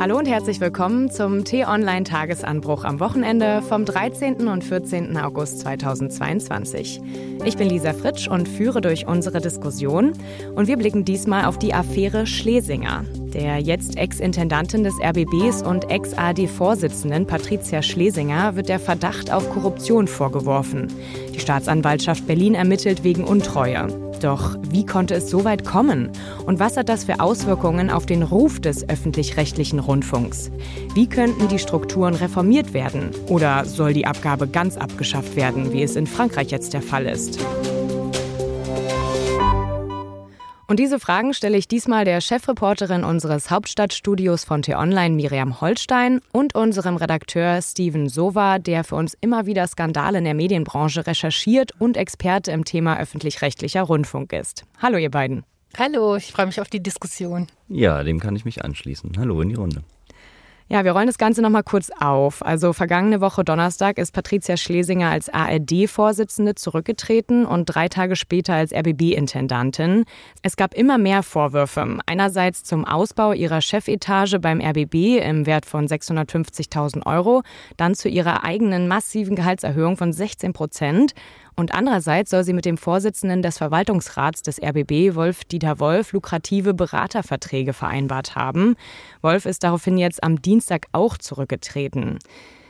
Hallo und herzlich willkommen zum T-Online-Tagesanbruch am Wochenende vom 13. und 14. August 2022. Ich bin Lisa Fritsch und führe durch unsere Diskussion. Und wir blicken diesmal auf die Affäre Schlesinger. Der jetzt Ex-Intendantin des RBBs und Ex-AD-Vorsitzenden Patricia Schlesinger wird der Verdacht auf Korruption vorgeworfen. Die Staatsanwaltschaft Berlin ermittelt wegen Untreue. Doch wie konnte es so weit kommen? Und was hat das für Auswirkungen auf den Ruf des öffentlich-rechtlichen Rundfunks? Wie könnten die Strukturen reformiert werden? Oder soll die Abgabe ganz abgeschafft werden, wie es in Frankreich jetzt der Fall ist? Und diese Fragen stelle ich diesmal der Chefreporterin unseres Hauptstadtstudios von T-Online, Miriam Holstein, und unserem Redakteur Steven Sova, der für uns immer wieder Skandale in der Medienbranche recherchiert und Experte im Thema öffentlich-rechtlicher Rundfunk ist. Hallo, ihr beiden. Hallo, ich freue mich auf die Diskussion. Ja, dem kann ich mich anschließen. Hallo in die Runde. Ja, wir rollen das Ganze nochmal kurz auf. Also vergangene Woche Donnerstag ist Patricia Schlesinger als ARD-Vorsitzende zurückgetreten und drei Tage später als RBB-Intendantin. Es gab immer mehr Vorwürfe. Einerseits zum Ausbau ihrer Chefetage beim RBB im Wert von 650.000 Euro, dann zu ihrer eigenen massiven Gehaltserhöhung von 16 Prozent und andererseits soll sie mit dem Vorsitzenden des Verwaltungsrats des RBB, Wolf-Dieter Wolf, lukrative Beraterverträge vereinbart haben. Wolf ist daraufhin jetzt am Dienstag auch zurückgetreten.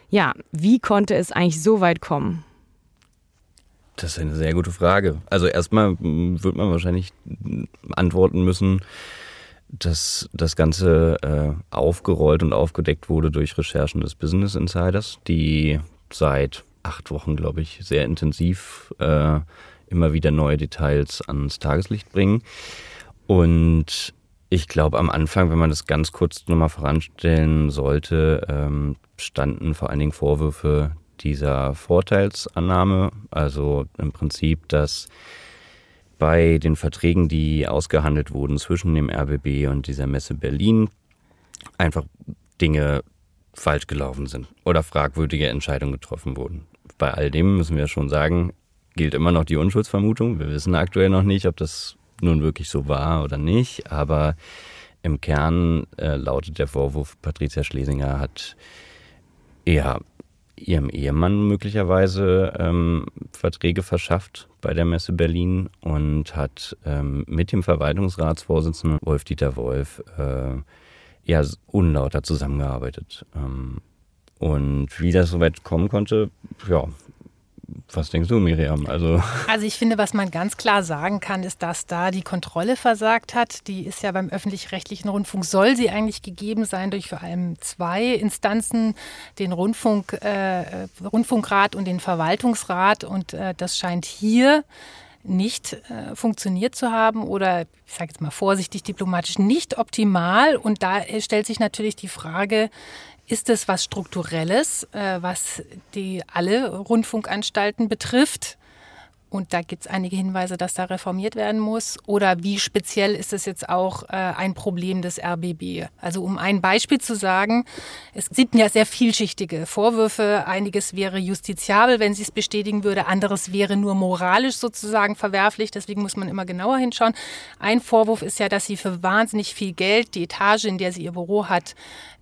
Ja, wie konnte es eigentlich so weit kommen? Das ist eine sehr gute Frage. Also erstmal wird man wahrscheinlich antworten müssen, dass das Ganze äh, aufgerollt und aufgedeckt wurde durch Recherchen des Business Insiders, die seit acht Wochen, glaube ich, sehr intensiv äh, immer wieder neue Details ans Tageslicht bringen. Und ich glaube, am Anfang, wenn man das ganz kurz nochmal voranstellen sollte, ähm, standen vor allen Dingen Vorwürfe dieser Vorteilsannahme. Also im Prinzip, dass bei den Verträgen, die ausgehandelt wurden zwischen dem RBB und dieser Messe Berlin, einfach Dinge falsch gelaufen sind oder fragwürdige Entscheidungen getroffen wurden. Bei all dem müssen wir schon sagen, gilt immer noch die Unschuldsvermutung. Wir wissen aktuell noch nicht, ob das nun wirklich so war oder nicht, aber im Kern äh, lautet der Vorwurf, Patricia Schlesinger hat ja ihrem Ehemann möglicherweise ähm, Verträge verschafft bei der Messe Berlin und hat ähm, mit dem Verwaltungsratsvorsitzenden Wolf-Dieter Wolf äh, ja unlauter zusammengearbeitet. Ähm, und wie das so weit kommen konnte, ja, was denkst du, Miriam? Also, also ich finde, was man ganz klar sagen kann, ist, dass da die Kontrolle versagt hat. Die ist ja beim öffentlich-rechtlichen Rundfunk, soll sie eigentlich gegeben sein durch vor allem zwei Instanzen, den Rundfunk, äh, Rundfunkrat und den Verwaltungsrat. Und äh, das scheint hier nicht äh, funktioniert zu haben oder ich sage jetzt mal vorsichtig diplomatisch nicht optimal. Und da stellt sich natürlich die Frage, ist es was Strukturelles, äh, was die alle Rundfunkanstalten betrifft? Und da gibt es einige Hinweise, dass da reformiert werden muss. Oder wie speziell ist es jetzt auch äh, ein Problem des RBB? Also um ein Beispiel zu sagen, es gibt ja sehr vielschichtige Vorwürfe. Einiges wäre justiziabel, wenn sie es bestätigen würde. Anderes wäre nur moralisch sozusagen verwerflich. Deswegen muss man immer genauer hinschauen. Ein Vorwurf ist ja, dass sie für wahnsinnig viel Geld die Etage, in der sie ihr Büro hat,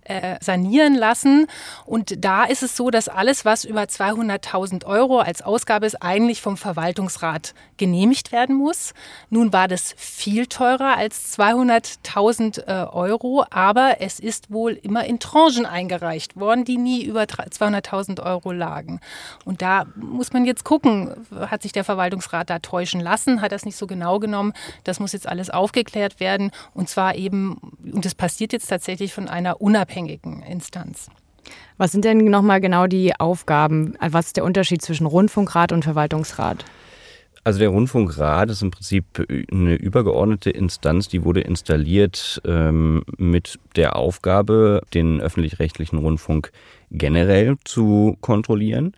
äh, sanieren lassen. Und da ist es so, dass alles, was über 200.000 Euro als Ausgabe ist, eigentlich vom Verwaltungsrat genehmigt werden muss. Nun war das viel teurer als 200.000 äh, Euro, aber es ist wohl immer in Tranchen eingereicht worden, die nie über 200.000 Euro lagen. Und da muss man jetzt gucken, hat sich der Verwaltungsrat da täuschen lassen, hat das nicht so genau genommen. Das muss jetzt alles aufgeklärt werden und zwar eben, und das passiert jetzt tatsächlich von einer unabhängigen unabhängigen Instanz. Was sind denn nochmal genau die Aufgaben? Was ist der Unterschied zwischen Rundfunkrat und Verwaltungsrat? Also der Rundfunkrat ist im Prinzip eine übergeordnete Instanz, die wurde installiert ähm, mit der Aufgabe, den öffentlich-rechtlichen Rundfunk generell zu kontrollieren.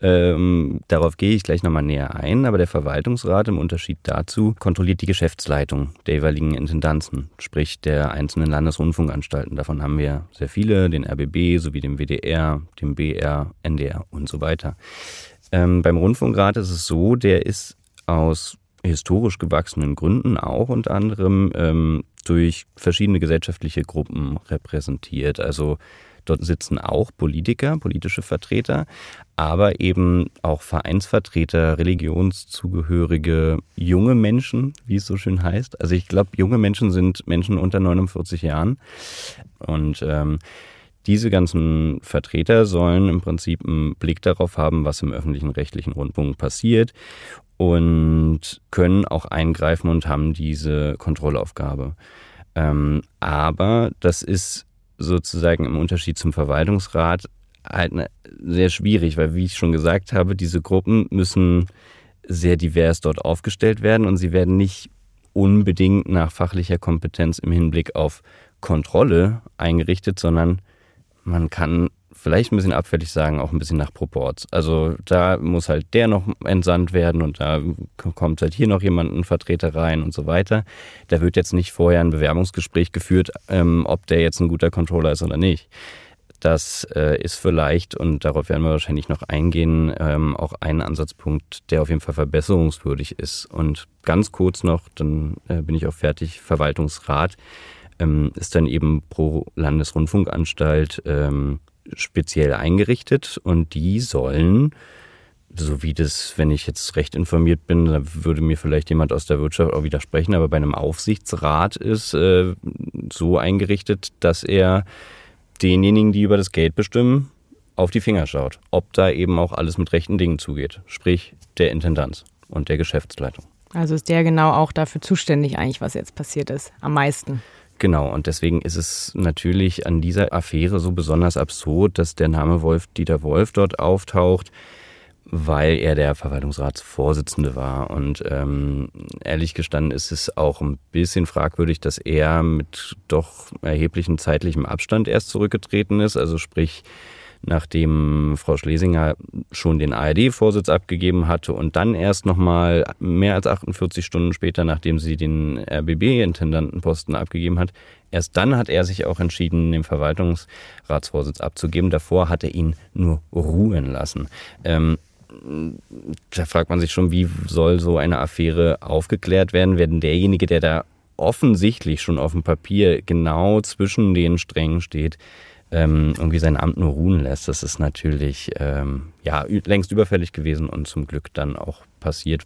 Ähm, darauf gehe ich gleich nochmal näher ein, aber der Verwaltungsrat im Unterschied dazu kontrolliert die Geschäftsleitung der jeweiligen Intendanzen, sprich der einzelnen Landesrundfunkanstalten. Davon haben wir sehr viele, den RBB sowie dem WDR, dem BR, NDR und so weiter. Ähm, beim Rundfunkrat ist es so, der ist aus historisch gewachsenen Gründen auch unter anderem ähm, durch verschiedene gesellschaftliche Gruppen repräsentiert. Also dort sitzen auch Politiker, politische Vertreter, aber eben auch Vereinsvertreter, Religionszugehörige, junge Menschen, wie es so schön heißt. Also ich glaube, junge Menschen sind Menschen unter 49 Jahren und ähm, diese ganzen Vertreter sollen im Prinzip einen Blick darauf haben, was im öffentlichen rechtlichen Rundfunk passiert und können auch eingreifen und haben diese Kontrollaufgabe. Ähm, aber das ist sozusagen im Unterschied zum Verwaltungsrat halt ne, sehr schwierig, weil wie ich schon gesagt habe, diese Gruppen müssen sehr divers dort aufgestellt werden und sie werden nicht unbedingt nach fachlicher Kompetenz im Hinblick auf Kontrolle eingerichtet, sondern man kann vielleicht ein bisschen abfällig sagen, auch ein bisschen nach Proports. Also da muss halt der noch entsandt werden und da kommt halt hier noch jemand, ein Vertreter rein und so weiter. Da wird jetzt nicht vorher ein Bewerbungsgespräch geführt, ähm, ob der jetzt ein guter Controller ist oder nicht. Das äh, ist vielleicht, und darauf werden wir wahrscheinlich noch eingehen, ähm, auch ein Ansatzpunkt, der auf jeden Fall verbesserungswürdig ist. Und ganz kurz noch, dann äh, bin ich auch fertig, Verwaltungsrat ähm, ist dann eben pro Landesrundfunkanstalt ähm, speziell eingerichtet und die sollen, so wie das, wenn ich jetzt recht informiert bin, da würde mir vielleicht jemand aus der Wirtschaft auch widersprechen, aber bei einem Aufsichtsrat ist äh, so eingerichtet, dass er denjenigen, die über das Geld bestimmen, auf die Finger schaut, ob da eben auch alles mit rechten Dingen zugeht, sprich der Intendanz und der Geschäftsleitung. Also ist der genau auch dafür zuständig eigentlich, was jetzt passiert ist, am meisten. Genau, und deswegen ist es natürlich an dieser Affäre so besonders absurd, dass der Name Wolf Dieter Wolf dort auftaucht, weil er der Verwaltungsratsvorsitzende war. Und ähm, ehrlich gestanden ist es auch ein bisschen fragwürdig, dass er mit doch erheblichem zeitlichem Abstand erst zurückgetreten ist. Also sprich, nachdem Frau Schlesinger schon den ARD-Vorsitz abgegeben hatte und dann erst nochmal mehr als 48 Stunden später, nachdem sie den RBB-Intendantenposten abgegeben hat, erst dann hat er sich auch entschieden, den Verwaltungsratsvorsitz abzugeben. Davor hat er ihn nur ruhen lassen. Ähm, da fragt man sich schon, wie soll so eine Affäre aufgeklärt werden, wenn derjenige, der da offensichtlich schon auf dem Papier genau zwischen den Strängen steht, ähm, irgendwie sein Amt nur ruhen lässt. Das ist natürlich ähm, ja, längst überfällig gewesen und zum Glück dann auch passiert.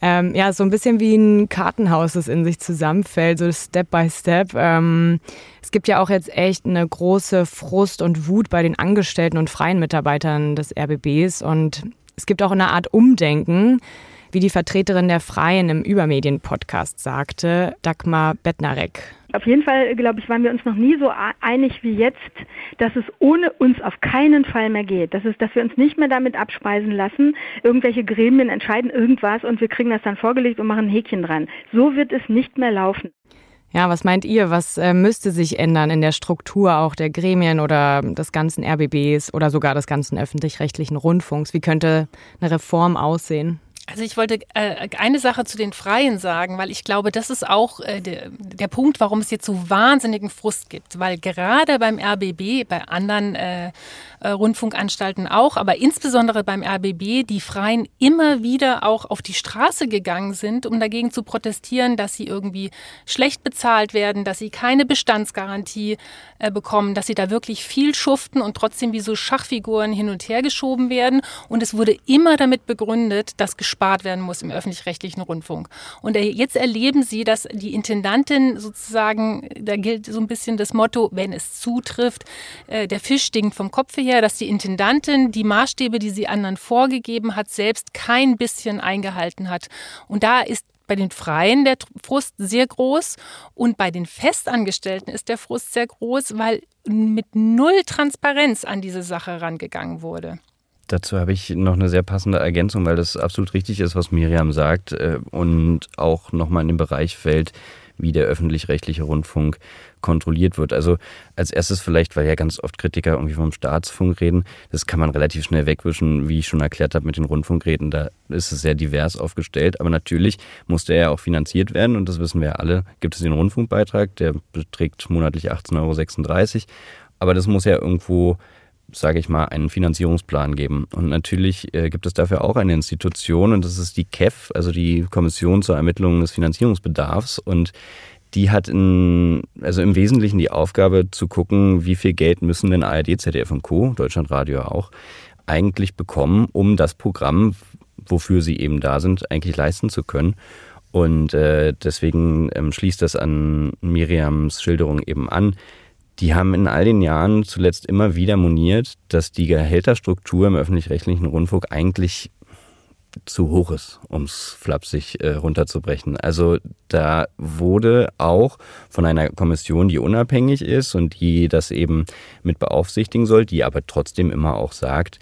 Ähm, ja, so ein bisschen wie ein Kartenhaus, das in sich zusammenfällt, so Step by Step. Ähm, es gibt ja auch jetzt echt eine große Frust und Wut bei den Angestellten und freien Mitarbeitern des RBBs und es gibt auch eine Art Umdenken, wie die Vertreterin der Freien im Übermedien-Podcast sagte, Dagmar Bettnarek. Auf jeden Fall, glaube ich, waren wir uns noch nie so einig wie jetzt, dass es ohne uns auf keinen Fall mehr geht. Das ist, dass wir uns nicht mehr damit abspeisen lassen. Irgendwelche Gremien entscheiden irgendwas und wir kriegen das dann vorgelegt und machen ein Häkchen dran. So wird es nicht mehr laufen. Ja, was meint ihr? Was äh, müsste sich ändern in der Struktur auch der Gremien oder des ganzen RBBs oder sogar des ganzen öffentlich-rechtlichen Rundfunks? Wie könnte eine Reform aussehen? Also ich wollte äh, eine Sache zu den Freien sagen, weil ich glaube, das ist auch äh, der, der Punkt, warum es jetzt so wahnsinnigen Frust gibt. Weil gerade beim RBB, bei anderen äh, äh, Rundfunkanstalten auch, aber insbesondere beim RBB, die Freien immer wieder auch auf die Straße gegangen sind, um dagegen zu protestieren, dass sie irgendwie schlecht bezahlt werden, dass sie keine Bestandsgarantie äh, bekommen, dass sie da wirklich viel schuften und trotzdem wie so Schachfiguren hin und her geschoben werden. Und es wurde immer damit begründet, dass gespart werden muss im öffentlich-rechtlichen Rundfunk. Und jetzt erleben Sie, dass die Intendantin sozusagen, da gilt so ein bisschen das Motto, wenn es zutrifft, äh, der Fisch stinkt vom Kopf her, dass die Intendantin die Maßstäbe, die sie anderen vorgegeben hat, selbst kein bisschen eingehalten hat. Und da ist bei den Freien der Frust sehr groß und bei den Festangestellten ist der Frust sehr groß, weil mit null Transparenz an diese Sache rangegangen wurde. Dazu habe ich noch eine sehr passende Ergänzung, weil das absolut richtig ist, was Miriam sagt äh, und auch nochmal in den Bereich fällt, wie der öffentlich-rechtliche Rundfunk kontrolliert wird. Also als erstes vielleicht, weil ja ganz oft Kritiker irgendwie vom Staatsfunk reden, das kann man relativ schnell wegwischen, wie ich schon erklärt habe mit den Rundfunkräten, da ist es sehr divers aufgestellt, aber natürlich musste er ja auch finanziert werden und das wissen wir ja alle, gibt es den Rundfunkbeitrag, der beträgt monatlich 18,36 Euro, aber das muss ja irgendwo sage ich mal, einen Finanzierungsplan geben. Und natürlich äh, gibt es dafür auch eine Institution und das ist die KEF, also die Kommission zur Ermittlung des Finanzierungsbedarfs. Und die hat in, also im Wesentlichen die Aufgabe zu gucken, wie viel Geld müssen denn ARD, ZDF und Co., Deutschlandradio auch, eigentlich bekommen, um das Programm, wofür sie eben da sind, eigentlich leisten zu können. Und äh, deswegen ähm, schließt das an Miriams Schilderung eben an. Die haben in all den Jahren zuletzt immer wieder moniert, dass die Gehälterstruktur im öffentlich-rechtlichen Rundfunk eigentlich zu hoch ist, um es flapsig äh, runterzubrechen. Also da wurde auch von einer Kommission, die unabhängig ist und die das eben mit beaufsichtigen soll, die aber trotzdem immer auch sagt,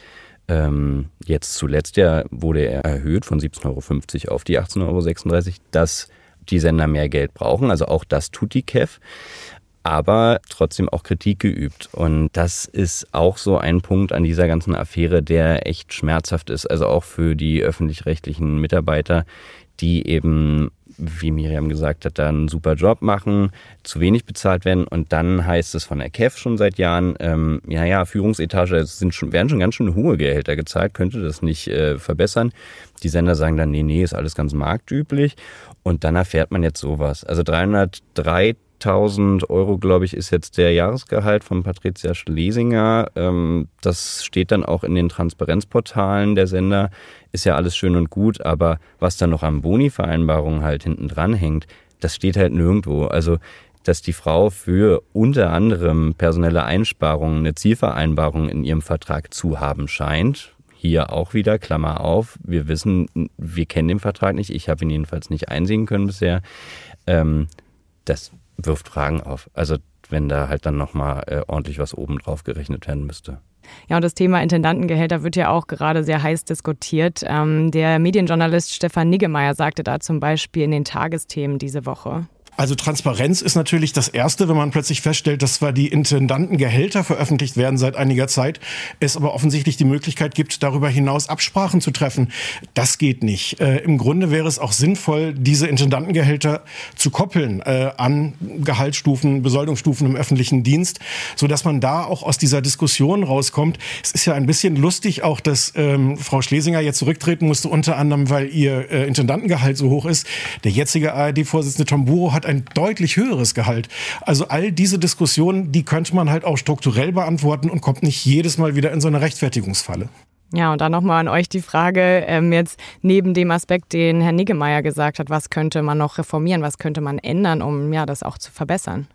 ähm, jetzt zuletzt ja wurde er erhöht von 17,50 Euro auf die 18,36 Euro, dass die Sender mehr Geld brauchen. Also auch das tut die KEF aber trotzdem auch Kritik geübt. Und das ist auch so ein Punkt an dieser ganzen Affäre, der echt schmerzhaft ist. Also auch für die öffentlich-rechtlichen Mitarbeiter, die eben, wie Miriam gesagt hat, da einen super Job machen, zu wenig bezahlt werden. Und dann heißt es von der KEF schon seit Jahren, ähm, ja, ja, Führungsetage sind schon, werden schon ganz schön hohe Gehälter gezahlt, könnte das nicht äh, verbessern. Die Sender sagen dann, nee, nee, ist alles ganz marktüblich. Und dann erfährt man jetzt sowas. Also 303 1000 Euro, glaube ich, ist jetzt der Jahresgehalt von Patricia Schlesinger. Ähm, das steht dann auch in den Transparenzportalen der Sender. Ist ja alles schön und gut, aber was dann noch an Boni-Vereinbarungen halt hinten dran hängt, das steht halt nirgendwo. Also dass die Frau für unter anderem personelle Einsparungen eine Zielvereinbarung in ihrem Vertrag zu haben scheint. Hier auch wieder, Klammer auf, wir wissen, wir kennen den Vertrag nicht, ich habe ihn jedenfalls nicht einsehen können bisher. Ähm, das wirft Fragen auf. Also wenn da halt dann nochmal äh, ordentlich was oben drauf gerechnet werden müsste. Ja, und das Thema Intendantengehälter wird ja auch gerade sehr heiß diskutiert. Ähm, der Medienjournalist Stefan Niggemeier sagte da zum Beispiel in den Tagesthemen diese Woche. Also Transparenz ist natürlich das Erste, wenn man plötzlich feststellt, dass zwar die Intendantengehälter veröffentlicht werden seit einiger Zeit, es aber offensichtlich die Möglichkeit gibt, darüber hinaus Absprachen zu treffen. Das geht nicht. Äh, Im Grunde wäre es auch sinnvoll, diese Intendantengehälter zu koppeln äh, an Gehaltsstufen, Besoldungsstufen im öffentlichen Dienst, so dass man da auch aus dieser Diskussion rauskommt. Es ist ja ein bisschen lustig auch, dass ähm, Frau Schlesinger jetzt zurücktreten musste, unter anderem, weil ihr äh, Intendantengehalt so hoch ist. Der jetzige ARD-Vorsitzende Tom Buro hat hat ein deutlich höheres Gehalt. Also all diese Diskussionen, die könnte man halt auch strukturell beantworten und kommt nicht jedes Mal wieder in so eine Rechtfertigungsfalle. Ja, und dann nochmal an euch die Frage, ähm, jetzt neben dem Aspekt, den Herr Niggemeier gesagt hat, was könnte man noch reformieren, was könnte man ändern, um ja, das auch zu verbessern?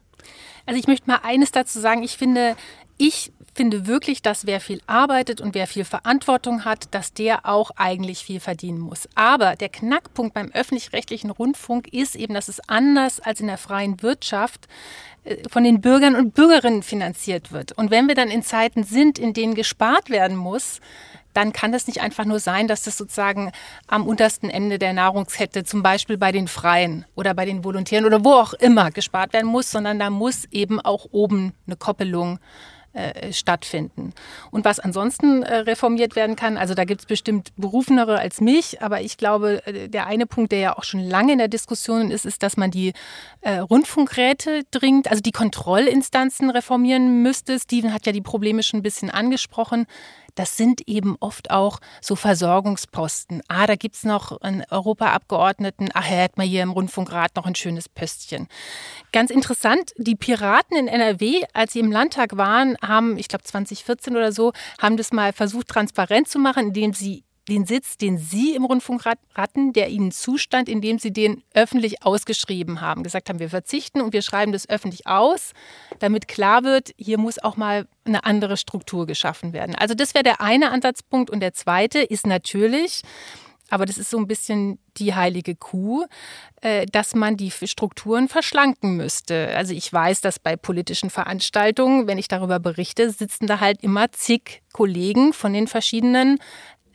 Also ich möchte mal eines dazu sagen. Ich finde, ich finde wirklich, dass wer viel arbeitet und wer viel Verantwortung hat, dass der auch eigentlich viel verdienen muss. Aber der Knackpunkt beim öffentlich-rechtlichen Rundfunk ist eben, dass es anders als in der freien Wirtschaft äh, von den Bürgern und Bürgerinnen finanziert wird. Und wenn wir dann in Zeiten sind, in denen gespart werden muss, dann kann es nicht einfach nur sein, dass das sozusagen am untersten Ende der Nahrungskette, zum Beispiel bei den Freien oder bei den Volontären oder wo auch immer gespart werden muss, sondern da muss eben auch oben eine Koppelung äh, stattfinden. Und was ansonsten äh, reformiert werden kann, also da gibt es bestimmt Berufenere als mich, aber ich glaube, äh, der eine Punkt, der ja auch schon lange in der Diskussion ist, ist, dass man die äh, Rundfunkräte dringend, also die Kontrollinstanzen reformieren müsste. Steven hat ja die Probleme schon ein bisschen angesprochen das sind eben oft auch so Versorgungsposten. Ah, da gibt es noch einen Europaabgeordneten. Ach, er hat mal hier im Rundfunkrat noch ein schönes Pöstchen. Ganz interessant, die Piraten in NRW, als sie im Landtag waren, haben, ich glaube 2014 oder so, haben das mal versucht, transparent zu machen, indem sie den Sitz, den Sie im Rundfunkrat hatten, der Ihnen zustand, indem Sie den öffentlich ausgeschrieben haben. Gesagt haben, wir verzichten und wir schreiben das öffentlich aus, damit klar wird, hier muss auch mal eine andere Struktur geschaffen werden. Also das wäre der eine Ansatzpunkt. Und der zweite ist natürlich, aber das ist so ein bisschen die heilige Kuh, äh, dass man die Strukturen verschlanken müsste. Also ich weiß, dass bei politischen Veranstaltungen, wenn ich darüber berichte, sitzen da halt immer zig Kollegen von den verschiedenen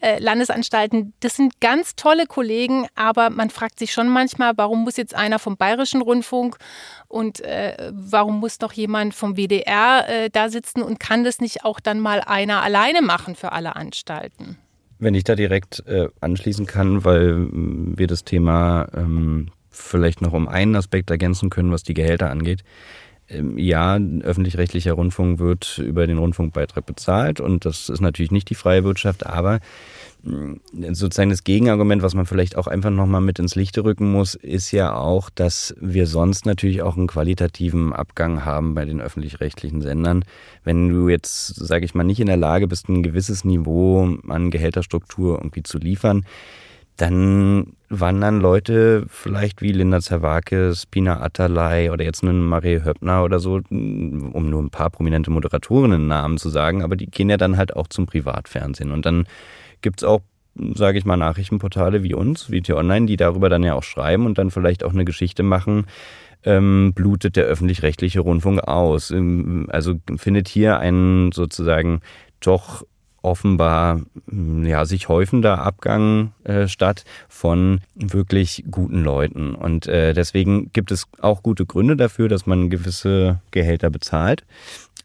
äh, Landesanstalten, das sind ganz tolle Kollegen, aber man fragt sich schon manchmal, warum muss jetzt einer vom Bayerischen Rundfunk und äh, warum muss noch jemand vom WDR äh, da sitzen und kann das nicht auch dann mal einer alleine machen für alle Anstalten? Wenn ich da direkt äh, anschließen kann, weil mm, wir das Thema ähm, vielleicht noch um einen Aspekt ergänzen können, was die Gehälter angeht. Ja, öffentlich-rechtlicher Rundfunk wird über den Rundfunkbeitrag bezahlt und das ist natürlich nicht die freie Wirtschaft, aber mm, sozusagen das Gegenargument, was man vielleicht auch einfach nochmal mit ins Lichte rücken muss, ist ja auch, dass wir sonst natürlich auch einen qualitativen Abgang haben bei den öffentlich-rechtlichen Sendern. Wenn du jetzt, sage ich mal, nicht in der Lage bist, ein gewisses Niveau an Gehälterstruktur irgendwie zu liefern, dann wandern Leute vielleicht wie Linda Zerwakis, Pina Atalay oder jetzt einen Marie Höppner oder so, um nur ein paar prominente Moderatorinnen Namen zu sagen, aber die gehen ja dann halt auch zum Privatfernsehen. Und dann gibt's auch, sage ich mal, Nachrichtenportale wie uns, wie T-Online, die darüber dann ja auch schreiben und dann vielleicht auch eine Geschichte machen, ähm, blutet der öffentlich-rechtliche Rundfunk aus. Ähm, also findet hier ein sozusagen doch offenbar hm, ja, sich häufender Abgang äh, statt von wirklich guten Leuten. Und äh, deswegen gibt es auch gute Gründe dafür, dass man gewisse Gehälter bezahlt.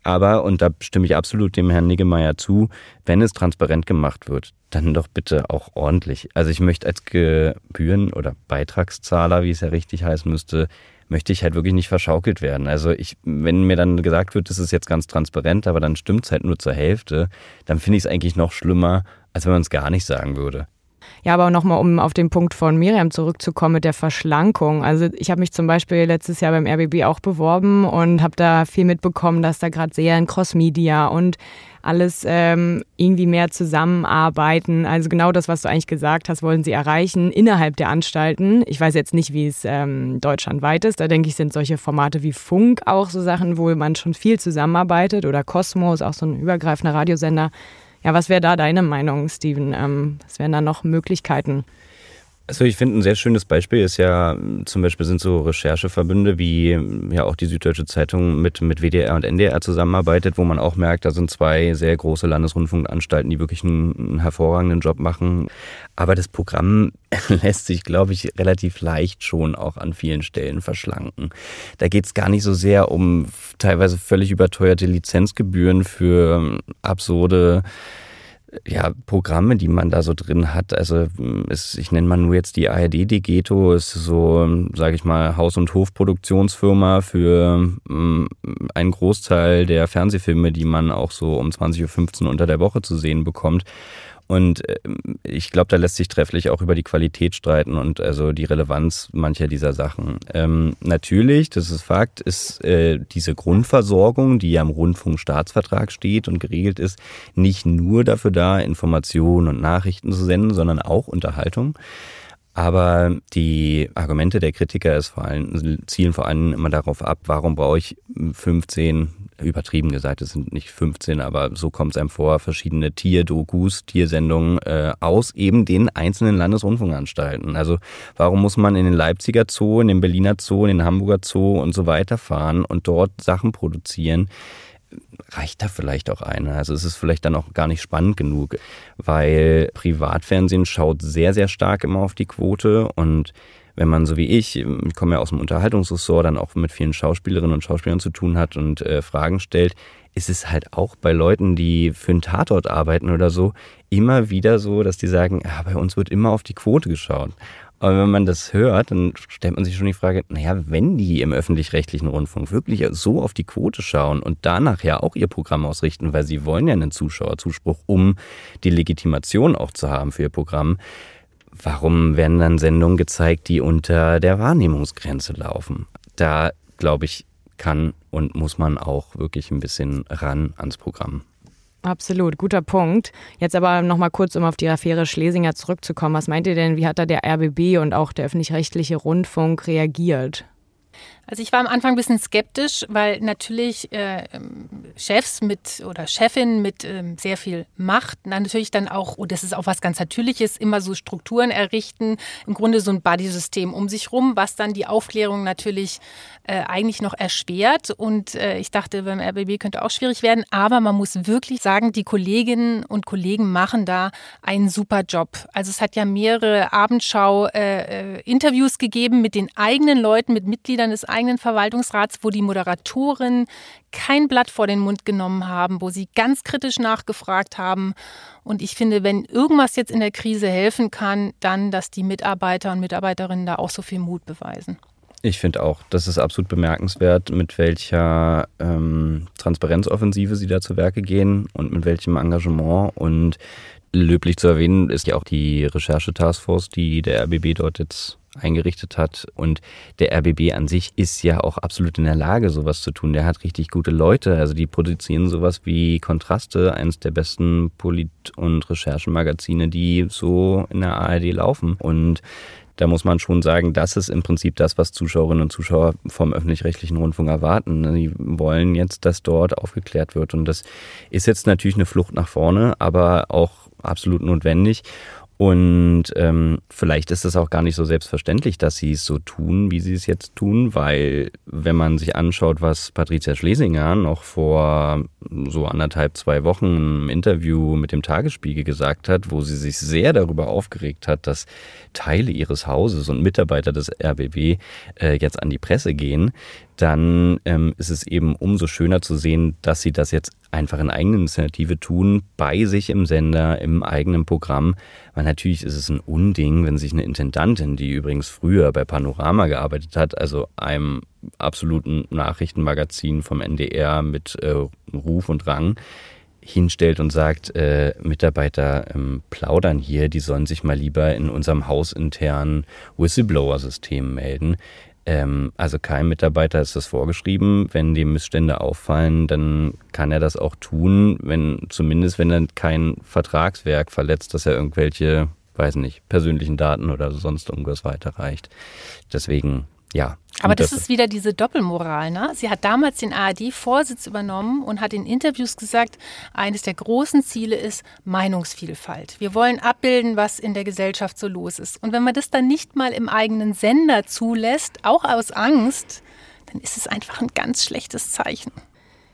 Aber, und da stimme ich absolut dem Herrn Niggemeier zu, wenn es transparent gemacht wird, dann doch bitte auch ordentlich. Also ich möchte als Gebühren- oder Beitragszahler, wie es ja richtig heißen müsste, möchte ich halt wirklich nicht verschaukelt werden. Also ich, wenn mir dann gesagt wird, das ist jetzt ganz transparent, aber dann stimmt es halt nur zur Hälfte, dann finde ich es eigentlich noch schlimmer, als wenn man es gar nicht sagen würde. Ja, aber nochmal, um auf den Punkt von Miriam zurückzukommen mit der Verschlankung. Also ich habe mich zum Beispiel letztes Jahr beim RBB auch beworben und habe da viel mitbekommen, dass da gerade sehr in Cross-Media und alles ähm, irgendwie mehr zusammenarbeiten. Also genau das, was du eigentlich gesagt hast, wollen sie erreichen innerhalb der Anstalten. Ich weiß jetzt nicht, wie es ähm, deutschlandweit ist. Da denke ich, sind solche Formate wie Funk auch so Sachen, wo man schon viel zusammenarbeitet oder Cosmos, auch so ein übergreifender Radiosender. Ja, was wäre da deine Meinung, Steven? Ähm, was wären da noch Möglichkeiten? Also ich finde ein sehr schönes Beispiel ist ja zum Beispiel sind so Rechercheverbünde wie ja auch die Süddeutsche Zeitung mit mit WDR und NDR zusammenarbeitet, wo man auch merkt, da sind zwei sehr große Landesrundfunkanstalten, die wirklich einen, einen hervorragenden Job machen. Aber das Programm lässt sich, glaube ich, relativ leicht schon auch an vielen Stellen verschlanken. Da geht es gar nicht so sehr um teilweise völlig überteuerte Lizenzgebühren für absurde ja, Programme, die man da so drin hat. Also ist, ich nenne mal nur jetzt die ARD Degeto, ist so, sage ich mal, Haus- und Hofproduktionsfirma für ähm, einen Großteil der Fernsehfilme, die man auch so um 20.15 Uhr unter der Woche zu sehen bekommt. Und ähm, ich glaube, da lässt sich trefflich auch über die Qualität streiten und also die Relevanz mancher dieser Sachen. Ähm, natürlich, das ist Fakt, ist äh, diese Grundversorgung, die ja im Rundfunkstaatsvertrag steht und geregelt ist, nicht nur dafür da, Informationen und Nachrichten zu senden, sondern auch Unterhaltung. Aber die Argumente der Kritiker ist vor allem, zielen vor allem immer darauf ab, warum brauche ich 15, übertrieben gesagt, es sind nicht 15, aber so kommt es einem vor, verschiedene Tierdokus, Tiersendungen äh, aus eben den einzelnen Landesrundfunkanstalten. Also warum muss man in den Leipziger Zoo, in den Berliner Zoo, in den Hamburger Zoo und so weiter fahren und dort Sachen produzieren? reicht da vielleicht auch eine. Also es ist vielleicht dann auch gar nicht spannend genug, weil Privatfernsehen schaut sehr, sehr stark immer auf die Quote und wenn man so wie ich, ich komme ja aus dem Unterhaltungsressort, dann auch mit vielen Schauspielerinnen und Schauspielern zu tun hat und äh, Fragen stellt, ist es halt auch bei Leuten, die für einen Tatort arbeiten oder so, immer wieder so, dass die sagen, ja, bei uns wird immer auf die Quote geschaut. Aber wenn man das hört, dann stellt man sich schon die Frage, naja, wenn die im öffentlich-rechtlichen Rundfunk wirklich so auf die Quote schauen und danach ja auch ihr Programm ausrichten, weil sie wollen ja einen Zuschauerzuspruch, um die Legitimation auch zu haben für ihr Programm, warum werden dann Sendungen gezeigt, die unter der Wahrnehmungsgrenze laufen? Da, glaube ich, kann und muss man auch wirklich ein bisschen ran ans Programm. Absolut, guter Punkt. Jetzt aber noch mal kurz, um auf die Affäre Schlesinger zurückzukommen. Was meint ihr denn, wie hat da der RBB und auch der öffentlich-rechtliche Rundfunk reagiert? Also ich war am Anfang ein bisschen skeptisch, weil natürlich äh, Chefs mit oder Chefin mit ähm, sehr viel Macht natürlich dann auch, und das ist auch was ganz Natürliches, immer so Strukturen errichten, im Grunde so ein Buddy-System um sich rum, was dann die Aufklärung natürlich äh, eigentlich noch erschwert. Und äh, ich dachte, beim RBB könnte auch schwierig werden, aber man muss wirklich sagen, die Kolleginnen und Kollegen machen da einen super Job. Also es hat ja mehrere Abendschau-Interviews äh, gegeben mit den eigenen Leuten, mit Mitgliedern des eigenen Verwaltungsrats, wo die Moderatoren kein Blatt vor den Mund genommen haben, wo sie ganz kritisch nachgefragt haben. Und ich finde, wenn irgendwas jetzt in der Krise helfen kann, dann, dass die Mitarbeiter und Mitarbeiterinnen da auch so viel Mut beweisen. Ich finde auch, das ist absolut bemerkenswert, mit welcher ähm, Transparenzoffensive sie da zu Werke gehen und mit welchem Engagement. Und löblich zu erwähnen ist ja auch die Recherche-Taskforce, die der RBB dort jetzt eingerichtet hat. Und der RBB an sich ist ja auch absolut in der Lage, sowas zu tun. Der hat richtig gute Leute. Also die produzieren sowas wie Kontraste, eines der besten Polit- und Recherchemagazine, die so in der ARD laufen. Und da muss man schon sagen, das ist im Prinzip das, was Zuschauerinnen und Zuschauer vom öffentlich-rechtlichen Rundfunk erwarten. Die wollen jetzt, dass dort aufgeklärt wird. Und das ist jetzt natürlich eine Flucht nach vorne, aber auch absolut notwendig. Und ähm, vielleicht ist es auch gar nicht so selbstverständlich, dass sie es so tun, wie sie es jetzt tun, weil wenn man sich anschaut, was Patricia Schlesinger noch vor so anderthalb, zwei Wochen im Interview mit dem Tagesspiegel gesagt hat, wo sie sich sehr darüber aufgeregt hat, dass Teile ihres Hauses und Mitarbeiter des RBB äh, jetzt an die Presse gehen, dann ähm, ist es eben umso schöner zu sehen, dass sie das jetzt einfach in eigener Initiative tun, bei sich im Sender, im eigenen Programm. Weil natürlich ist es ein Unding, wenn sich eine Intendantin, die übrigens früher bei Panorama gearbeitet hat, also einem absoluten Nachrichtenmagazin vom NDR mit äh, Ruf und Rang, hinstellt und sagt, äh, Mitarbeiter ähm, plaudern hier, die sollen sich mal lieber in unserem hausinternen Whistleblower-System melden. Ähm, also kein Mitarbeiter ist das vorgeschrieben. Wenn die Missstände auffallen, dann kann er das auch tun, wenn zumindest wenn er kein Vertragswerk verletzt, dass er irgendwelche, weiß nicht, persönlichen Daten oder sonst irgendwas weiterreicht. Deswegen ja. Aber das ist wieder diese Doppelmoral. Ne? Sie hat damals den ARD-Vorsitz übernommen und hat in Interviews gesagt, eines der großen Ziele ist Meinungsvielfalt. Wir wollen abbilden, was in der Gesellschaft so los ist. Und wenn man das dann nicht mal im eigenen Sender zulässt, auch aus Angst, dann ist es einfach ein ganz schlechtes Zeichen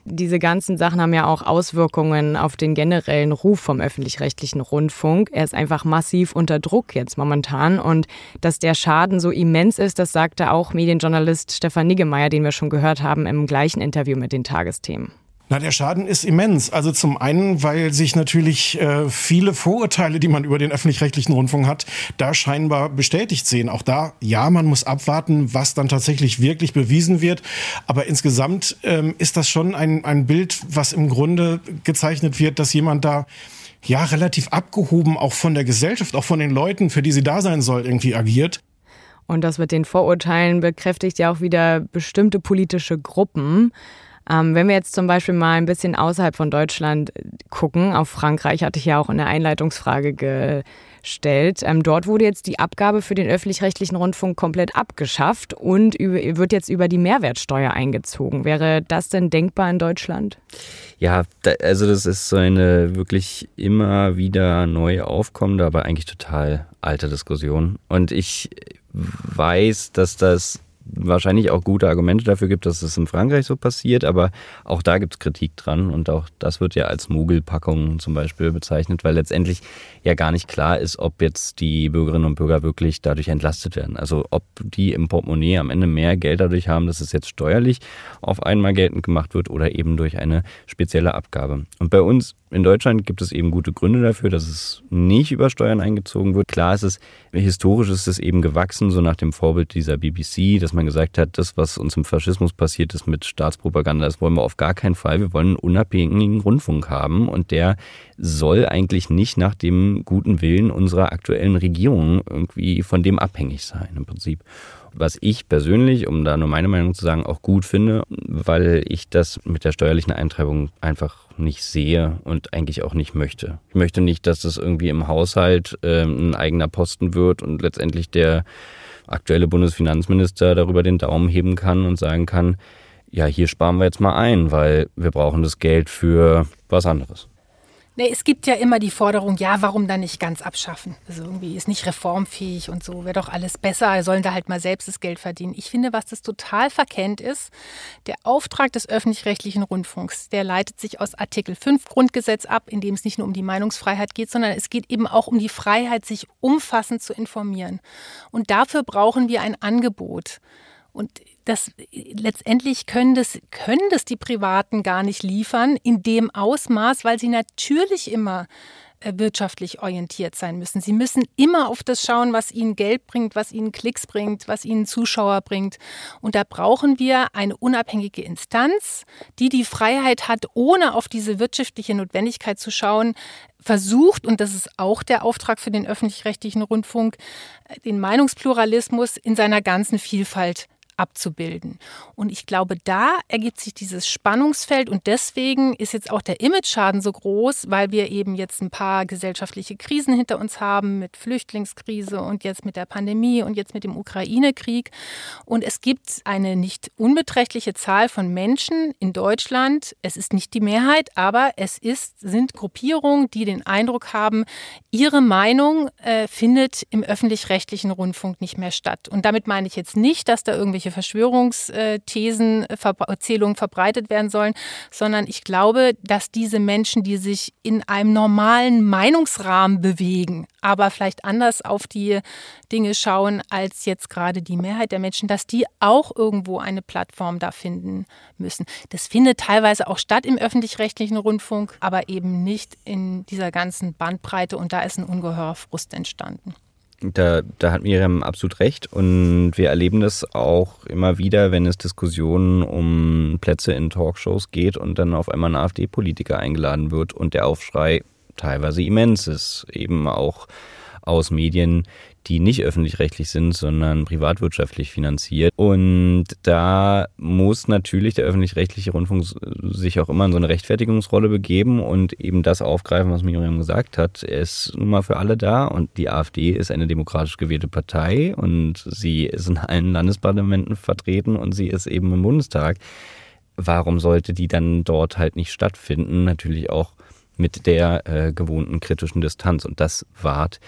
diese ganzen Sachen haben ja auch Auswirkungen auf den generellen Ruf vom öffentlich-rechtlichen Rundfunk. Er ist einfach massiv unter Druck jetzt momentan. Und dass der Schaden so immens ist, das sagte auch Medienjournalist Stefan Niggemeier, den wir schon gehört haben im gleichen Interview mit den Tagesthemen. Na, der Schaden ist immens. Also zum einen, weil sich natürlich äh, viele Vorurteile, die man über den öffentlich-rechtlichen Rundfunk hat, da scheinbar bestätigt sehen. Auch da, ja, man muss abwarten, was dann tatsächlich wirklich bewiesen wird. Aber insgesamt ähm, ist das schon ein, ein Bild, was im Grunde gezeichnet wird, dass jemand da ja relativ abgehoben auch von der Gesellschaft, auch von den Leuten, für die sie da sein soll, irgendwie agiert. Und das mit den Vorurteilen bekräftigt ja auch wieder bestimmte politische Gruppen. Ähm, wenn wir jetzt zum Beispiel mal ein bisschen außerhalb von Deutschland gucken, auf Frankreich hatte ich ja auch in der Einleitungsfrage gestellt. Ähm, dort wurde jetzt die Abgabe für den öffentlich-rechtlichen Rundfunk komplett abgeschafft und wird jetzt über die Mehrwertsteuer eingezogen. Wäre das denn denkbar in Deutschland? Ja, also das ist so eine wirklich immer wieder neu aufkommende, aber eigentlich total alte Diskussion. Und ich weiß, dass das wahrscheinlich auch gute Argumente dafür gibt, dass es in Frankreich so passiert, aber auch da gibt es Kritik dran und auch das wird ja als Mogelpackung zum Beispiel bezeichnet, weil letztendlich ja gar nicht klar ist, ob jetzt die Bürgerinnen und Bürger wirklich dadurch entlastet werden. Also ob die im Portemonnaie am Ende mehr Geld dadurch haben, dass es jetzt steuerlich auf einmal geltend gemacht wird oder eben durch eine spezielle Abgabe. Und bei uns in Deutschland gibt es eben gute Gründe dafür, dass es nicht über Steuern eingezogen wird. Klar ist es, historisch ist es eben gewachsen, so nach dem Vorbild dieser BBC, dass man gesagt hat, das, was uns im Faschismus passiert ist mit Staatspropaganda, das wollen wir auf gar keinen Fall. Wir wollen einen unabhängigen Rundfunk haben und der soll eigentlich nicht nach dem guten Willen unserer aktuellen Regierung irgendwie von dem abhängig sein im Prinzip was ich persönlich, um da nur meine Meinung zu sagen, auch gut finde, weil ich das mit der steuerlichen Eintreibung einfach nicht sehe und eigentlich auch nicht möchte. Ich möchte nicht, dass das irgendwie im Haushalt äh, ein eigener Posten wird und letztendlich der aktuelle Bundesfinanzminister darüber den Daumen heben kann und sagen kann, ja, hier sparen wir jetzt mal ein, weil wir brauchen das Geld für was anderes. Nee, es gibt ja immer die Forderung, ja, warum dann nicht ganz abschaffen? Also irgendwie ist nicht reformfähig und so, wäre doch alles besser, sollen da halt mal selbst das Geld verdienen. Ich finde, was das total verkennt ist, der Auftrag des öffentlich-rechtlichen Rundfunks, der leitet sich aus Artikel 5 Grundgesetz ab, in dem es nicht nur um die Meinungsfreiheit geht, sondern es geht eben auch um die Freiheit, sich umfassend zu informieren. Und dafür brauchen wir ein Angebot. Und das letztendlich können das, können das die Privaten gar nicht liefern in dem Ausmaß, weil sie natürlich immer äh, wirtschaftlich orientiert sein müssen. Sie müssen immer auf das schauen, was ihnen Geld bringt, was ihnen Klicks bringt, was ihnen Zuschauer bringt. Und da brauchen wir eine unabhängige Instanz, die die Freiheit hat, ohne auf diese wirtschaftliche Notwendigkeit zu schauen, versucht, und das ist auch der Auftrag für den öffentlich-rechtlichen Rundfunk, den Meinungspluralismus in seiner ganzen Vielfalt abzubilden. Und ich glaube, da ergibt sich dieses Spannungsfeld und deswegen ist jetzt auch der Image-Schaden so groß, weil wir eben jetzt ein paar gesellschaftliche Krisen hinter uns haben mit Flüchtlingskrise und jetzt mit der Pandemie und jetzt mit dem Ukraine-Krieg. Und es gibt eine nicht unbeträchtliche Zahl von Menschen in Deutschland. Es ist nicht die Mehrheit, aber es ist, sind Gruppierungen, die den Eindruck haben, ihre Meinung äh, findet im öffentlich-rechtlichen Rundfunk nicht mehr statt. Und damit meine ich jetzt nicht, dass da irgendwelche Verschwörungsthesen, Erzählungen verbreitet werden sollen, sondern ich glaube, dass diese Menschen, die sich in einem normalen Meinungsrahmen bewegen, aber vielleicht anders auf die Dinge schauen als jetzt gerade die Mehrheit der Menschen, dass die auch irgendwo eine Plattform da finden müssen. Das findet teilweise auch statt im öffentlich-rechtlichen Rundfunk, aber eben nicht in dieser ganzen Bandbreite und da ist ein ungeheurer Frust entstanden. Da, da hat Miriam absolut recht. Und wir erleben das auch immer wieder, wenn es Diskussionen um Plätze in Talkshows geht und dann auf einmal ein AfD-Politiker eingeladen wird und der Aufschrei teilweise immens ist. Eben auch aus Medien, die nicht öffentlich-rechtlich sind, sondern privatwirtschaftlich finanziert. Und da muss natürlich der öffentlich-rechtliche Rundfunk sich auch immer in so eine Rechtfertigungsrolle begeben und eben das aufgreifen, was Miriam gesagt hat. Er ist nun mal für alle da und die AfD ist eine demokratisch gewählte Partei und sie ist in allen Landesparlamenten vertreten und sie ist eben im Bundestag. Warum sollte die dann dort halt nicht stattfinden? Natürlich auch mit der äh, gewohnten kritischen Distanz. Und das wahrt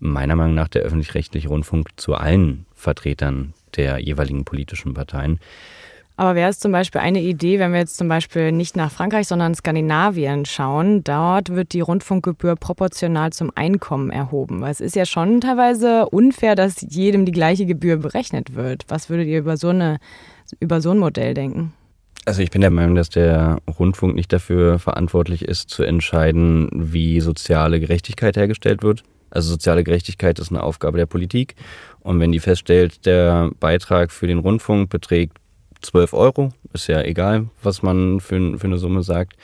meiner Meinung nach der öffentlich-rechtliche Rundfunk zu allen Vertretern der jeweiligen politischen Parteien. Aber wäre es zum Beispiel eine Idee, wenn wir jetzt zum Beispiel nicht nach Frankreich, sondern Skandinavien schauen, dort wird die Rundfunkgebühr proportional zum Einkommen erhoben. Weil es ist ja schon teilweise unfair, dass jedem die gleiche Gebühr berechnet wird. Was würdet ihr über so, eine, über so ein Modell denken? Also ich bin der Meinung, dass der Rundfunk nicht dafür verantwortlich ist, zu entscheiden, wie soziale Gerechtigkeit hergestellt wird. Also soziale Gerechtigkeit ist eine Aufgabe der Politik. Und wenn die feststellt, der Beitrag für den Rundfunk beträgt 12 Euro, ist ja egal, was man für, für eine Summe sagt,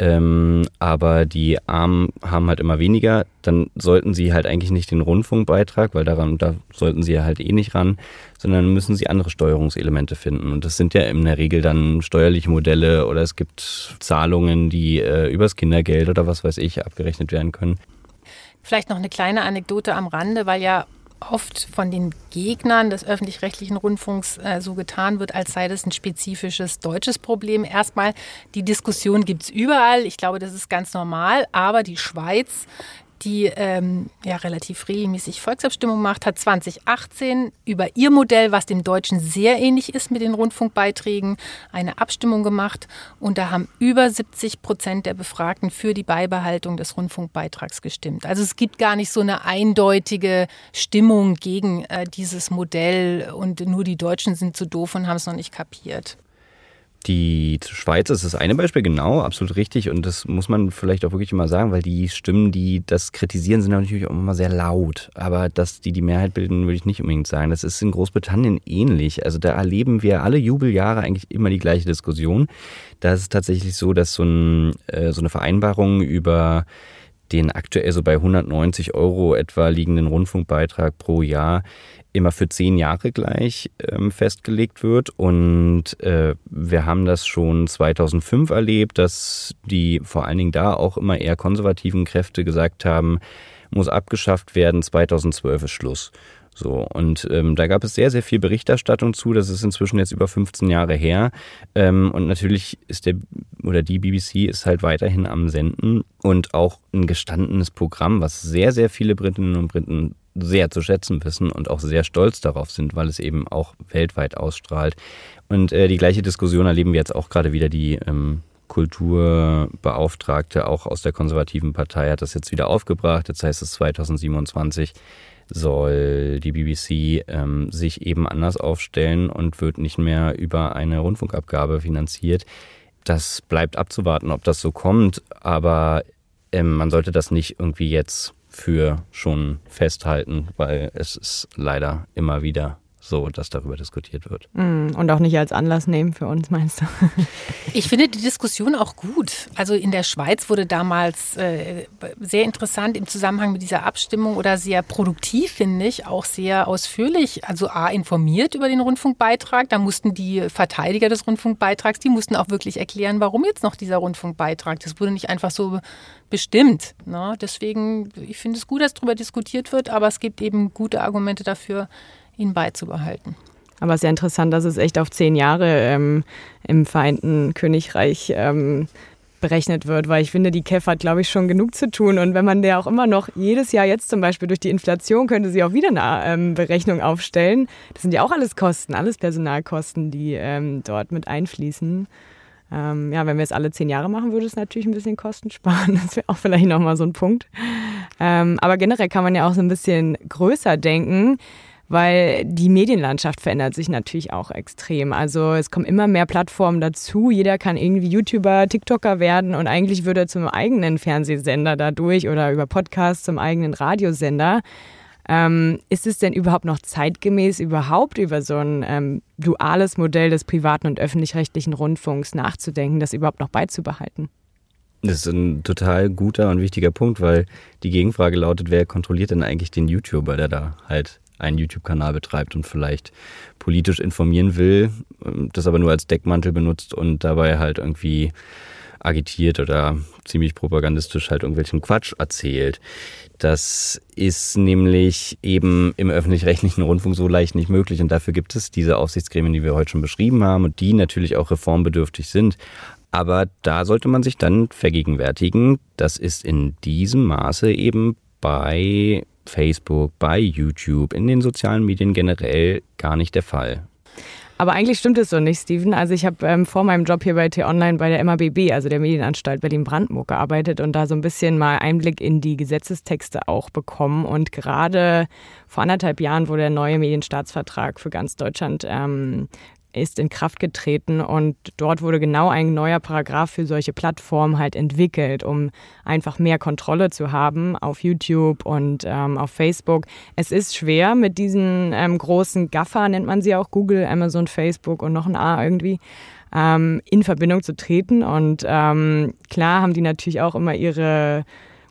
ähm, aber die Armen haben halt immer weniger, dann sollten sie halt eigentlich nicht den Rundfunkbeitrag, weil daran, da sollten sie ja halt eh nicht ran, sondern müssen sie andere Steuerungselemente finden. Und das sind ja in der Regel dann steuerliche Modelle oder es gibt Zahlungen, die äh, übers Kindergeld oder was weiß ich abgerechnet werden können. Vielleicht noch eine kleine Anekdote am Rande, weil ja oft von den Gegnern des öffentlich-rechtlichen Rundfunks äh, so getan wird, als sei das ein spezifisches deutsches Problem. Erstmal, die Diskussion gibt es überall. Ich glaube, das ist ganz normal. Aber die Schweiz die ähm, ja relativ regelmäßig Volksabstimmung macht, hat 2018 über ihr Modell, was dem Deutschen sehr ähnlich ist mit den Rundfunkbeiträgen, eine Abstimmung gemacht. Und da haben über 70 Prozent der Befragten für die Beibehaltung des Rundfunkbeitrags gestimmt. Also es gibt gar nicht so eine eindeutige Stimmung gegen äh, dieses Modell und nur die Deutschen sind zu doof und haben es noch nicht kapiert. Die Schweiz ist das eine Beispiel, genau, absolut richtig. Und das muss man vielleicht auch wirklich immer sagen, weil die Stimmen, die das kritisieren, sind natürlich auch immer sehr laut. Aber dass die die Mehrheit bilden, würde ich nicht unbedingt sagen. Das ist in Großbritannien ähnlich. Also da erleben wir alle Jubeljahre eigentlich immer die gleiche Diskussion. Da ist es tatsächlich so, dass so, ein, äh, so eine Vereinbarung über den aktuell so bei 190 Euro etwa liegenden Rundfunkbeitrag pro Jahr immer für zehn Jahre gleich ähm, festgelegt wird. Und äh, wir haben das schon 2005 erlebt, dass die vor allen Dingen da auch immer eher konservativen Kräfte gesagt haben, muss abgeschafft werden, 2012 ist Schluss. So, und ähm, da gab es sehr, sehr viel Berichterstattung zu. Das ist inzwischen jetzt über 15 Jahre her. Ähm, und natürlich ist der oder die BBC ist halt weiterhin am Senden und auch ein gestandenes Programm, was sehr, sehr viele Britinnen und Briten sehr zu schätzen wissen und auch sehr stolz darauf sind, weil es eben auch weltweit ausstrahlt. Und äh, die gleiche Diskussion erleben wir jetzt auch gerade wieder die ähm, Kulturbeauftragte, auch aus der konservativen Partei, hat das jetzt wieder aufgebracht. Jetzt heißt es 2027 soll die BBC ähm, sich eben anders aufstellen und wird nicht mehr über eine Rundfunkabgabe finanziert. Das bleibt abzuwarten, ob das so kommt. Aber ähm, man sollte das nicht irgendwie jetzt für schon festhalten, weil es ist leider immer wieder so, dass darüber diskutiert wird. Mm, und auch nicht als Anlass nehmen für uns, meinst du? Ich finde die Diskussion auch gut. Also in der Schweiz wurde damals äh, sehr interessant im Zusammenhang mit dieser Abstimmung oder sehr produktiv, finde ich, auch sehr ausführlich, also A, informiert über den Rundfunkbeitrag. Da mussten die Verteidiger des Rundfunkbeitrags, die mussten auch wirklich erklären, warum jetzt noch dieser Rundfunkbeitrag. Das wurde nicht einfach so bestimmt. Ne? Deswegen, ich finde es gut, dass darüber diskutiert wird, aber es gibt eben gute Argumente dafür, ihn beizubehalten. Aber es ist ja interessant, dass es echt auf zehn Jahre ähm, im Vereinten Königreich ähm, berechnet wird, weil ich finde, die KEF hat, glaube ich, schon genug zu tun. Und wenn man der auch immer noch jedes Jahr jetzt zum Beispiel durch die Inflation könnte sie auch wieder eine ähm, Berechnung aufstellen. Das sind ja auch alles Kosten, alles Personalkosten, die ähm, dort mit einfließen. Ähm, ja, wenn wir es alle zehn Jahre machen, würde es natürlich ein bisschen Kosten sparen. Das wäre auch vielleicht nochmal so ein Punkt. Ähm, aber generell kann man ja auch so ein bisschen größer denken weil die Medienlandschaft verändert sich natürlich auch extrem. Also es kommen immer mehr Plattformen dazu. Jeder kann irgendwie YouTuber, TikToker werden und eigentlich würde er zum eigenen Fernsehsender dadurch oder über Podcasts zum eigenen Radiosender. Ähm, ist es denn überhaupt noch zeitgemäß, überhaupt über so ein ähm, duales Modell des privaten und öffentlich-rechtlichen Rundfunks nachzudenken, das überhaupt noch beizubehalten? Das ist ein total guter und wichtiger Punkt, weil die Gegenfrage lautet, wer kontrolliert denn eigentlich den YouTuber, der da halt einen YouTube-Kanal betreibt und vielleicht politisch informieren will, ähm, das aber nur als Deckmantel benutzt und dabei halt irgendwie agitiert oder ziemlich propagandistisch halt irgendwelchen Quatsch erzählt. Das ist nämlich eben im öffentlich-rechtlichen Rundfunk so leicht nicht möglich und dafür gibt es diese Aufsichtsgremien, die wir heute schon beschrieben haben und die natürlich auch reformbedürftig sind. Aber da sollte man sich dann vergegenwärtigen, das ist in diesem Maße eben bei Facebook, bei YouTube, in den sozialen Medien generell gar nicht der Fall. Aber eigentlich stimmt es so nicht, Steven. Also ich habe ähm, vor meinem Job hier bei T-Online bei der MABB, also der Medienanstalt Berlin-Brandenburg, gearbeitet und da so ein bisschen mal Einblick in die Gesetzestexte auch bekommen. Und gerade vor anderthalb Jahren wurde der neue Medienstaatsvertrag für ganz Deutschland ähm, ist in Kraft getreten und dort wurde genau ein neuer Paragraph für solche Plattformen halt entwickelt, um einfach mehr Kontrolle zu haben auf YouTube und ähm, auf Facebook. Es ist schwer mit diesen ähm, großen Gaffer, nennt man sie auch, Google, Amazon, Facebook und noch ein A irgendwie, ähm, in Verbindung zu treten. Und ähm, klar haben die natürlich auch immer ihre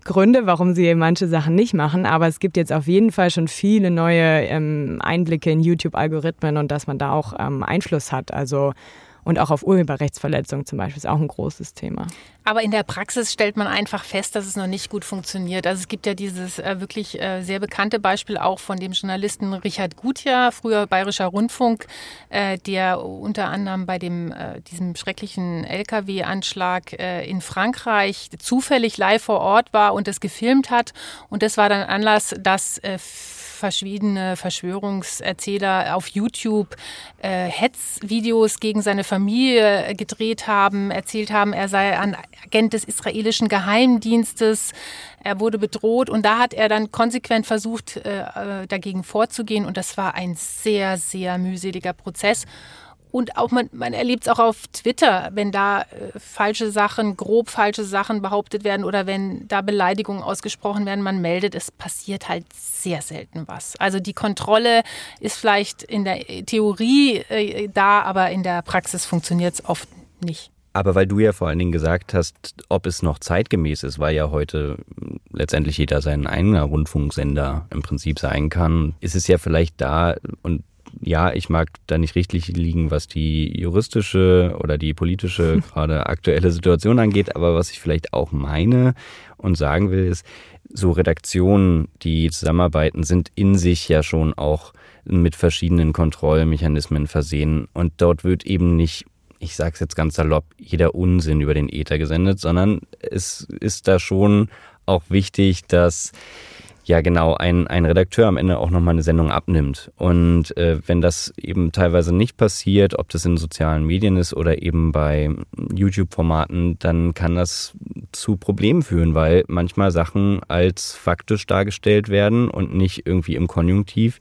Gründe, warum sie manche Sachen nicht machen, aber es gibt jetzt auf jeden Fall schon viele neue ähm, Einblicke in YouTube-Algorithmen und dass man da auch ähm, Einfluss hat. Also und auch auf Urheberrechtsverletzungen zum Beispiel ist auch ein großes Thema. Aber in der Praxis stellt man einfach fest, dass es noch nicht gut funktioniert. Also es gibt ja dieses äh, wirklich äh, sehr bekannte Beispiel auch von dem Journalisten Richard Gutjahr, früher Bayerischer Rundfunk, äh, der unter anderem bei dem, äh, diesem schrecklichen Lkw-Anschlag äh, in Frankreich zufällig live vor Ort war und es gefilmt hat. Und das war dann Anlass, dass äh, verschiedene Verschwörungserzähler auf YouTube äh, Hetzvideos gegen seine Familie gedreht haben, erzählt haben, er sei ein Agent des israelischen Geheimdienstes, er wurde bedroht und da hat er dann konsequent versucht, äh, dagegen vorzugehen und das war ein sehr, sehr mühseliger Prozess. Und auch man, man erlebt es auch auf Twitter, wenn da äh, falsche Sachen, grob falsche Sachen behauptet werden oder wenn da Beleidigungen ausgesprochen werden, man meldet, es passiert halt sehr selten was. Also die Kontrolle ist vielleicht in der Theorie äh, da, aber in der Praxis funktioniert es oft nicht. Aber weil du ja vor allen Dingen gesagt hast, ob es noch zeitgemäß ist, weil ja heute letztendlich jeder seinen eigenen Rundfunksender im Prinzip sein kann, ist es ja vielleicht da, und ja, ich mag da nicht richtig liegen, was die juristische oder die politische gerade aktuelle Situation angeht, aber was ich vielleicht auch meine und sagen will, ist, so Redaktionen, die zusammenarbeiten, sind in sich ja schon auch mit verschiedenen Kontrollmechanismen versehen. Und dort wird eben nicht ich sage es jetzt ganz salopp, jeder Unsinn über den Äther gesendet, sondern es ist da schon auch wichtig, dass ja genau ein, ein Redakteur am Ende auch nochmal eine Sendung abnimmt. Und äh, wenn das eben teilweise nicht passiert, ob das in sozialen Medien ist oder eben bei YouTube-Formaten, dann kann das zu Problemen führen, weil manchmal Sachen als faktisch dargestellt werden und nicht irgendwie im Konjunktiv,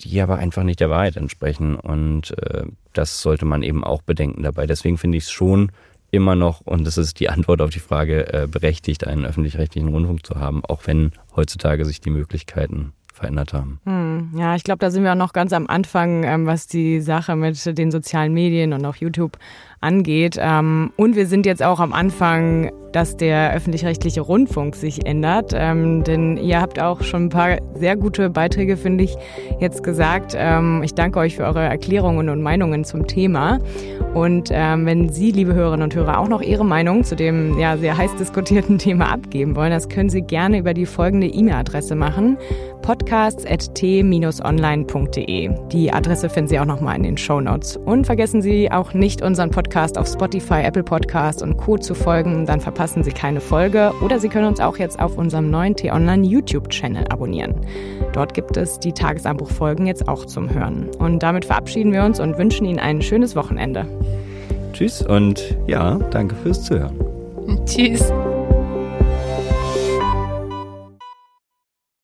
die aber einfach nicht der Wahrheit entsprechen. Und äh, das sollte man eben auch bedenken dabei. Deswegen finde ich es schon immer noch, und das ist die Antwort auf die Frage, äh, berechtigt, einen öffentlich-rechtlichen Rundfunk zu haben, auch wenn heutzutage sich die Möglichkeiten verändert haben. Hm, ja, ich glaube, da sind wir auch noch ganz am Anfang, ähm, was die Sache mit den sozialen Medien und auch YouTube angeht. Ähm, und wir sind jetzt auch am Anfang, dass der öffentlich-rechtliche Rundfunk sich ändert. Ähm, denn ihr habt auch schon ein paar sehr gute Beiträge, finde ich, jetzt gesagt. Ähm, ich danke euch für eure Erklärungen und Meinungen zum Thema. Und wenn Sie, liebe Hörerinnen und Hörer, auch noch Ihre Meinung zu dem ja, sehr heiß diskutierten Thema abgeben wollen, das können Sie gerne über die folgende E-Mail-Adresse machen podcasts.t-online.de. Die Adresse finden Sie auch nochmal in den Show Notes. Und vergessen Sie auch nicht, unseren Podcast auf Spotify, Apple Podcasts und Co. zu folgen. Dann verpassen Sie keine Folge. Oder Sie können uns auch jetzt auf unserem neuen T-Online YouTube-Channel abonnieren. Dort gibt es die Tagesanbruchfolgen jetzt auch zum Hören. Und damit verabschieden wir uns und wünschen Ihnen ein schönes Wochenende. Tschüss und ja, danke fürs Zuhören. Tschüss.